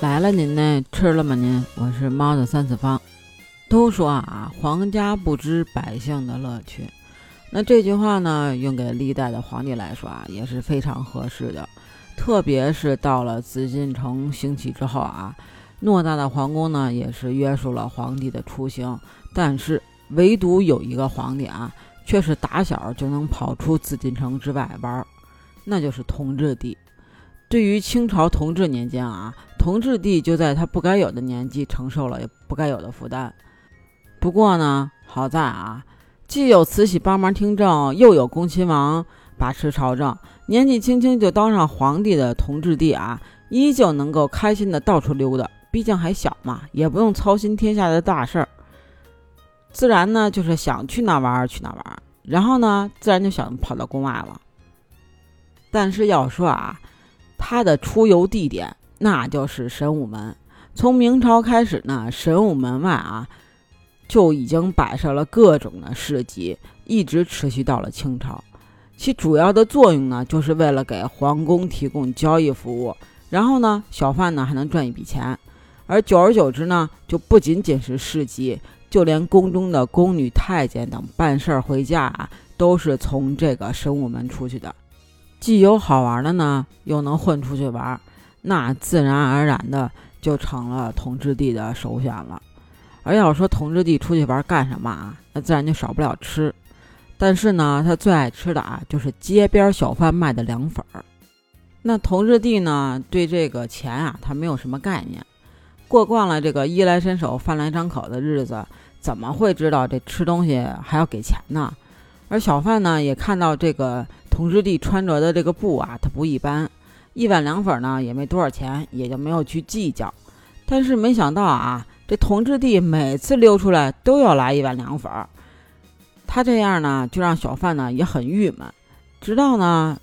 来了您呢？吃了吗您？我是猫的三次方。都说啊，皇家不知百姓的乐趣。那这句话呢，用给历代的皇帝来说啊，也是非常合适的。特别是到了紫禁城兴起之后啊，偌大的皇宫呢，也是约束了皇帝的出行。但是唯独有一个皇帝啊，却是打小就能跑出紫禁城之外玩，那就是同治帝。对于清朝同治年间啊，同治帝就在他不该有的年纪承受了不该有的负担。不过呢，好在啊，既有慈禧帮忙听政，又有恭亲王把持朝政，年纪轻轻就当上皇帝的同治帝啊，依旧能够开心的到处溜达。毕竟还小嘛，也不用操心天下的大事儿，自然呢就是想去哪玩去哪玩，然后呢，自然就想跑到宫外了。但是要说啊。他的出游地点那就是神武门。从明朝开始呢，神武门外啊就已经摆设了各种的市集，一直持续到了清朝。其主要的作用呢，就是为了给皇宫提供交易服务，然后呢，小贩呢还能赚一笔钱。而久而久之呢，就不仅仅是市集，就连宫中的宫女、太监等办事儿回家啊，都是从这个神武门出去的。既有好玩的呢，又能混出去玩，那自然而然的就成了同治帝的首选了。而要说同治帝出去玩干什么啊，那自然就少不了吃。但是呢，他最爱吃的啊，就是街边小贩卖的凉粉儿。那同治帝呢，对这个钱啊，他没有什么概念。过惯了这个衣来伸手、饭来张口的日子，怎么会知道这吃东西还要给钱呢？而小贩呢，也看到这个。同治帝穿着的这个布啊，它不一般，一碗凉粉呢也没多少钱，也就没有去计较。但是没想到啊，这同治帝每次溜出来都要来一碗凉粉，他这样呢就让小贩呢也很郁闷。直到呢，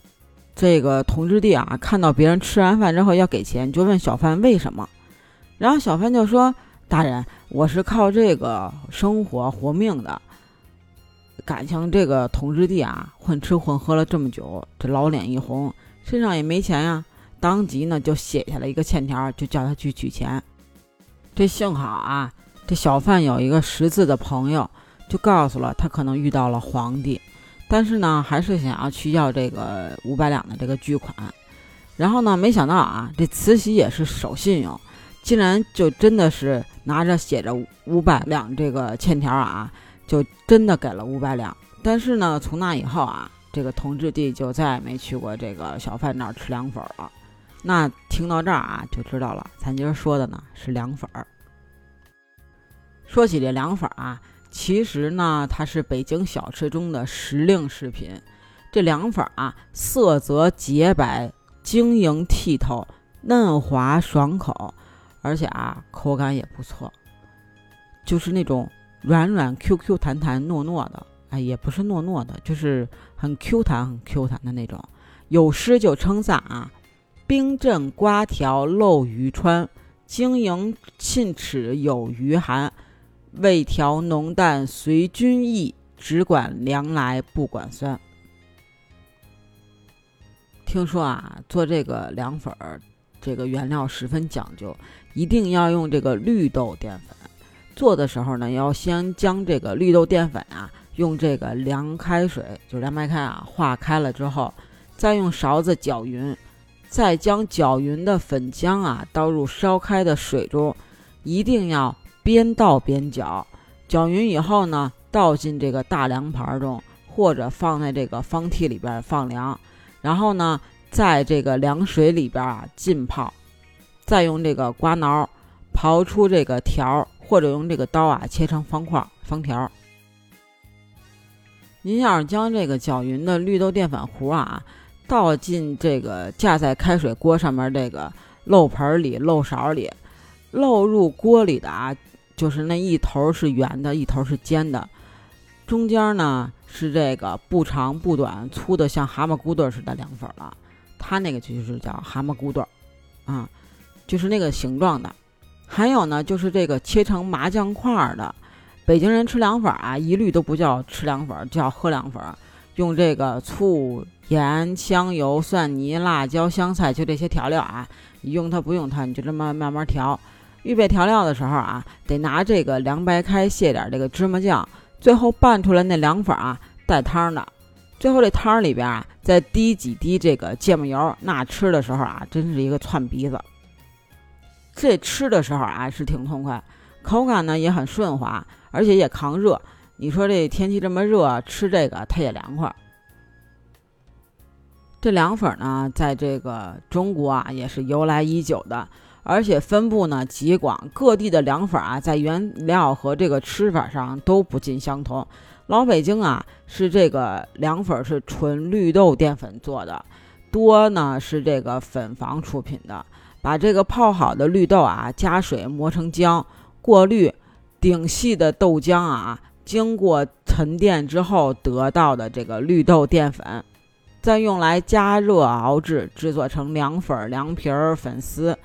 这个同治帝啊看到别人吃完饭之后要给钱，就问小贩为什么，然后小贩就说：“大人，我是靠这个生活活命的。”感情这个统治地啊，混吃混喝了这么久，这老脸一红，身上也没钱呀，当即呢就写下了一个欠条，就叫他去取钱。这幸好啊，这小贩有一个识字的朋友，就告诉了他可能遇到了皇帝，但是呢还是想要去要这个五百两的这个巨款。然后呢，没想到啊，这慈禧也是守信用，竟然就真的是拿着写着五百两这个欠条啊。就真的给了五百两，但是呢，从那以后啊，这个同治帝就再也没去过这个小贩那儿吃凉粉了。那听到这儿啊，就知道了，咱今儿说的呢是凉粉儿。说起这凉粉啊，其实呢，它是北京小吃中的时令食品。这凉粉啊，色泽洁白、晶莹剔透、嫩滑爽口，而且啊，口感也不错，就是那种。软软 Q Q 弹弹糯糯的，哎，也不是糯糯的，就是很 Q 弹很 Q 弹的那种。有诗就称赞啊：“冰镇瓜条漏鱼穿，晶莹沁齿有余寒。味调浓淡随君意，只管凉来不管酸。”听说啊，做这个凉粉儿，这个原料十分讲究，一定要用这个绿豆淀粉。做的时候呢，要先将这个绿豆淀粉啊，用这个凉开水，就凉白开啊，化开了之后，再用勺子搅匀，再将搅匀的粉浆啊倒入烧开的水中，一定要边倒边搅。搅匀以后呢，倒进这个大凉盘中，或者放在这个方屉里边放凉，然后呢，在这个凉水里边啊浸泡，再用这个刮挠刨出这个条。或者用这个刀啊切成方块、方条。您要是将这个搅匀的绿豆淀粉糊啊倒进这个架在开水锅上面这个漏盆里、漏勺里，漏入锅里的啊，就是那一头是圆的，一头是尖的，中间呢是这个不长不短、粗的像蛤蟆骨墩似的凉粉了。它那个就是叫蛤蟆骨墩啊，就是那个形状的。还有呢，就是这个切成麻酱块儿的，北京人吃凉粉啊，一律都不叫吃凉粉，叫喝凉粉，用这个醋盐、香油、蒜泥、辣椒、香菜，就这些调料啊，你用它不用它，你就这么慢慢调。预备调料的时候啊，得拿这个凉白开卸点这个芝麻酱，最后拌出来那凉粉啊带汤的。最后这汤里边啊，再滴几滴这个芥末油，那吃的时候啊，真是一个窜鼻子。这吃的时候啊是挺痛快，口感呢也很顺滑，而且也抗热。你说这天气这么热，吃这个它也凉快。这凉粉呢，在这个中国啊也是由来已久的，而且分布呢极广，各地的凉粉啊在原料和这个吃法上都不尽相同。老北京啊，是这个凉粉是纯绿豆淀粉做的，多呢是这个粉房出品的。把这个泡好的绿豆啊，加水磨成浆，过滤，顶细的豆浆啊，经过沉淀之后得到的这个绿豆淀粉，再用来加热熬制，制作成凉粉、凉皮儿、粉丝。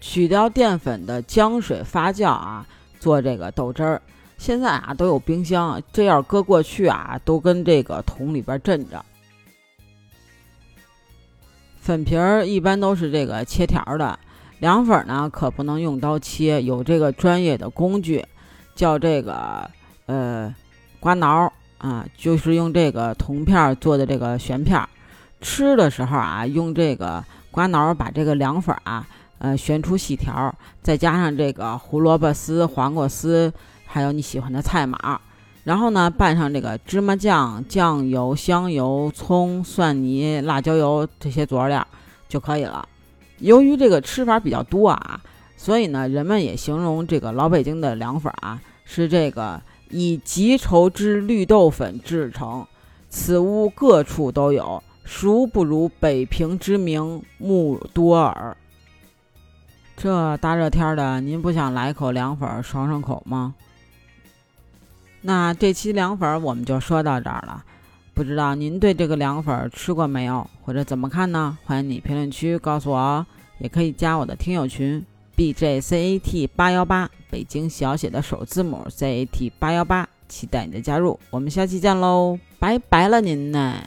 取掉淀粉的浆水发酵啊，做这个豆汁儿。现在啊都有冰箱，这要搁过去啊，都跟这个桶里边镇着。粉皮儿一般都是这个切条的，凉粉呢可不能用刀切，有这个专业的工具，叫这个呃刮挠啊，就是用这个铜片做的这个旋片。吃的时候啊，用这个刮挠把这个凉粉啊呃旋出细条，再加上这个胡萝卜丝、黄瓜丝。还有你喜欢的菜码，然后呢，拌上这个芝麻酱、酱油、香油、葱、蒜泥、辣椒油这些佐料就可以了。由于这个吃法比较多啊，所以呢，人们也形容这个老北京的凉粉啊是这个以极稠之绿豆粉制成，此屋各处都有，孰不如北平之名目多耳。这大热天的，您不想来口凉粉爽爽口吗？那这期凉粉我们就说到这儿了，不知道您对这个凉粉吃过没有，或者怎么看呢？欢迎你评论区告诉我哦，也可以加我的听友群 b j c a t 八幺八，北京小写的首字母 c a t 八幺八，期待你的加入，我们下期见喽，拜拜了您呢。